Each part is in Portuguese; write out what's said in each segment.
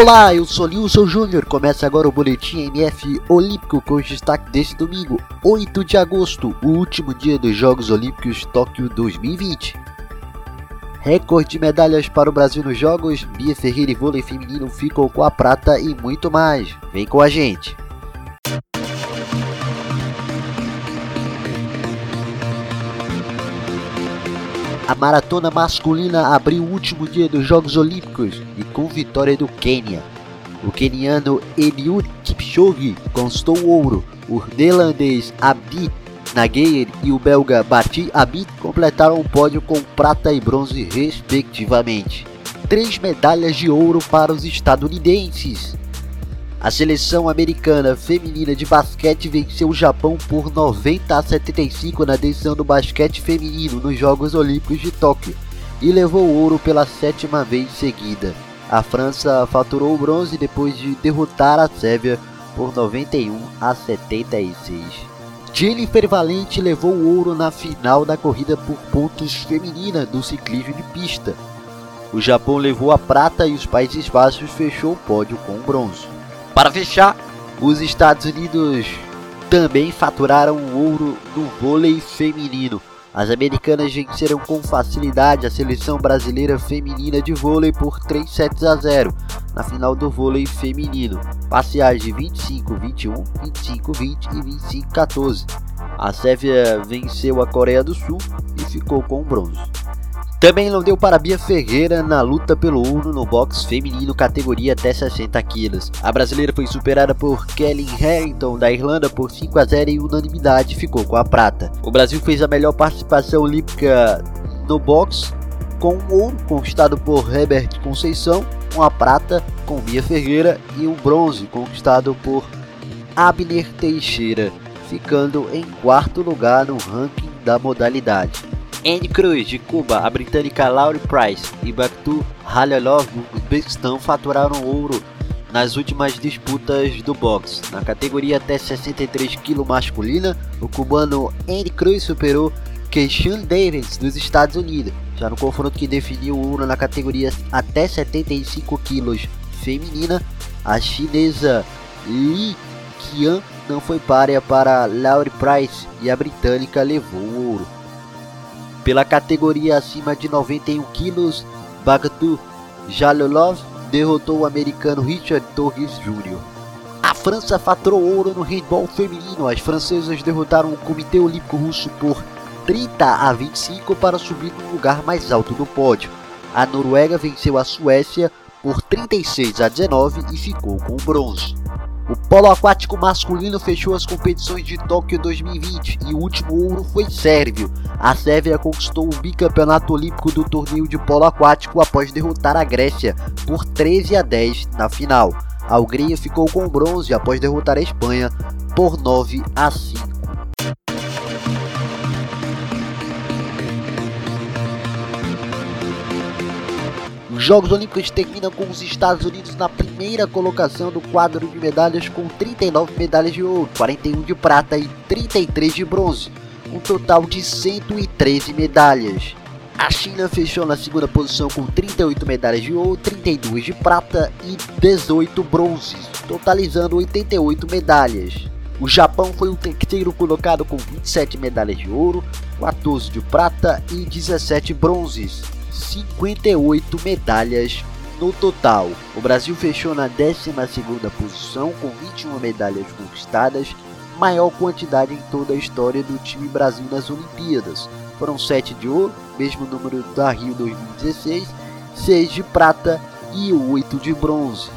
Olá, eu sou Nilson Júnior. Começa agora o Boletim MF Olímpico com os destaques deste domingo, 8 de agosto, o último dia dos Jogos Olímpicos Tóquio 2020. Recorde de medalhas para o Brasil nos Jogos, Bia Ferreira e vôlei feminino ficam com a prata e muito mais. Vem com a gente! A maratona masculina abriu o último dia dos Jogos Olímpicos e com vitória do Quênia. O queniano Eliud Kipchoge conquistou ouro, o neerlandês Abdi Nagueir e o belga Bati Abid completaram o pódio com prata e bronze respectivamente. Três medalhas de ouro para os estadunidenses. A seleção americana feminina de basquete venceu o Japão por 90 a 75 na decisão do basquete feminino nos Jogos Olímpicos de Tóquio e levou ouro pela sétima vez seguida. A França faturou o bronze depois de derrotar a Sérvia por 91 a 76. Jennifer Valente levou o ouro na final da corrida por pontos feminina do ciclismo de pista. O Japão levou a prata e os Países Baixos fechou o pódio com o bronze. Para fechar, os Estados Unidos também faturaram ouro no vôlei feminino. As americanas venceram com facilidade a seleção brasileira feminina de vôlei por 3 sets a 0 na final do vôlei feminino. Parciais de 25-21, 25-20 e 25-14. A Sérvia venceu a Coreia do Sul e ficou com o bronze. Também não deu para Bia Ferreira na luta pelo ouro no boxe feminino categoria até 60 quilos. A brasileira foi superada por Kelly Harrington da Irlanda por 5 a 0 e unanimidade ficou com a prata. O Brasil fez a melhor participação olímpica no boxe com um ouro conquistado por Herbert Conceição, uma prata com Bia Ferreira e um bronze conquistado por Abner Teixeira, ficando em quarto lugar no ranking da modalidade. Andy Cruz, de Cuba, a britânica Laurie Price e Baktu Halilov do Uzbequistão faturaram ouro nas últimas disputas do boxe. Na categoria até 63 kg masculina, o cubano Andy Cruz superou Keishan Davis dos Estados Unidos. Já no confronto que definiu o ouro na categoria até 75 kg feminina, a chinesa Li Qian não foi párea para Laurie Price e a britânica levou o ouro. Pela categoria acima de 91 quilos, Bagatu Jalolov derrotou o americano Richard Torres Jr. A França faturou ouro no handball feminino. As francesas derrotaram o Comitê Olímpico Russo por 30 a 25 para subir no lugar mais alto do pódio. A Noruega venceu a Suécia por 36 a 19 e ficou com o bronze. O polo aquático masculino fechou as competições de Tóquio 2020 e o último ouro foi sérvio. A Sérvia conquistou o bicampeonato olímpico do torneio de polo aquático após derrotar a Grécia por 13 a 10 na final. A Hungria ficou com bronze após derrotar a Espanha por 9 a 5. Jogos Olímpicos terminam com os Estados Unidos na primeira colocação do quadro de medalhas com 39 medalhas de ouro, 41 de prata e 33 de bronze, um total de 113 medalhas. A China fechou na segunda posição com 38 medalhas de ouro, 32 de prata e 18 bronzes, totalizando 88 medalhas. O Japão foi o terceiro colocado com 27 medalhas de ouro, 14 de prata e 17 bronzes. 58 medalhas no total. O Brasil fechou na 12ª posição com 21 medalhas conquistadas, maior quantidade em toda a história do time Brasil nas Olimpíadas. Foram 7 de ouro, mesmo número da Rio 2016, 6 de prata e 8 de bronze.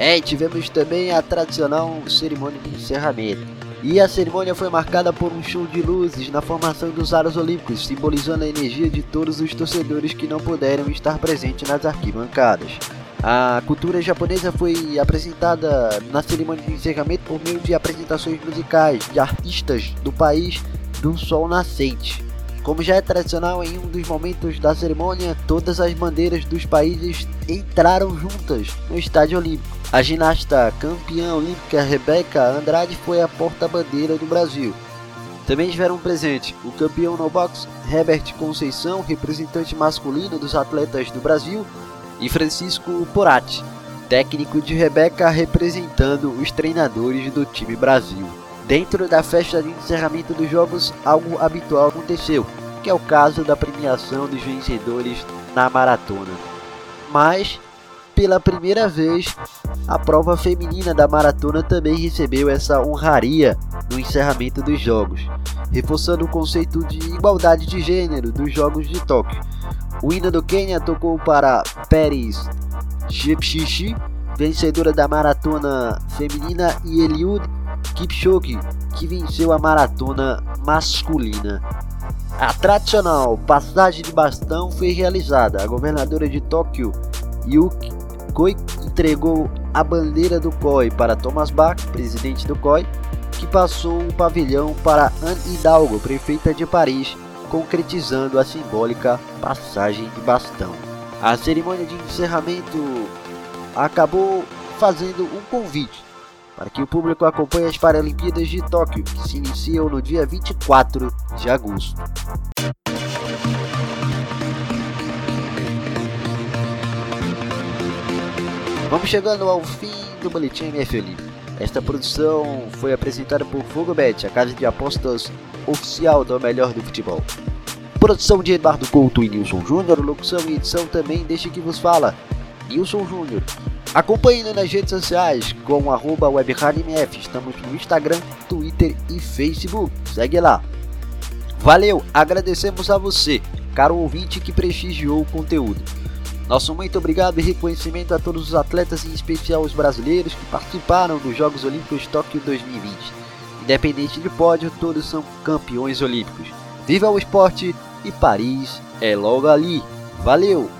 É, tivemos também a tradicional cerimônia de encerramento. E a cerimônia foi marcada por um show de luzes na formação dos aros olímpicos, simbolizando a energia de todos os torcedores que não puderam estar presentes nas arquibancadas. A cultura japonesa foi apresentada na cerimônia de encerramento por meio de apresentações musicais de artistas do país do sol nascente. Como já é tradicional em um dos momentos da cerimônia, todas as bandeiras dos países entraram juntas no estádio olímpico. A ginasta campeã olímpica Rebeca Andrade foi a porta-bandeira do Brasil. Também estiveram presentes o campeão no box Herbert Conceição, representante masculino dos atletas do Brasil, e Francisco Porati, técnico de Rebeca representando os treinadores do time Brasil. Dentro da festa de encerramento dos jogos, algo habitual aconteceu, que é o caso da premiação dos vencedores na maratona. Mas, pela primeira vez, a prova feminina da maratona também recebeu essa honraria no encerramento dos jogos, reforçando o conceito de igualdade de gênero dos Jogos de Tóquio. O hino do Quênia tocou para Pérez Jepchichi, vencedora da maratona feminina, e Eliud Kipchoge, que venceu a maratona masculina. A tradicional passagem de bastão foi realizada. A governadora de Tóquio, Yuki Koi, entregou a bandeira do COI para Thomas Bach, presidente do COI, que passou o pavilhão para Anne Hidalgo, prefeita de Paris, concretizando a simbólica passagem de bastão. A cerimônia de encerramento acabou fazendo um convite para que o público acompanhe as Paralimpíadas de Tóquio, que se iniciam no dia 24 de agosto. Vamos chegando ao fim do Boletim MFL. Esta produção foi apresentada por Fogobet, a casa de apostas oficial do melhor do futebol. Produção de Eduardo Couto e Nilson Júnior, locução e edição também deixe que vos fala, Nilson Júnior. Acompanhe-nos nas redes sociais com arroba. Estamos no Instagram, Twitter e Facebook. Segue lá. Valeu, agradecemos a você, caro ouvinte que prestigiou o conteúdo. Nosso muito obrigado e reconhecimento a todos os atletas, em especial os brasileiros que participaram dos Jogos Olímpicos Tóquio 2020. Independente de pódio, todos são campeões olímpicos. Viva o esporte e Paris é logo ali. Valeu!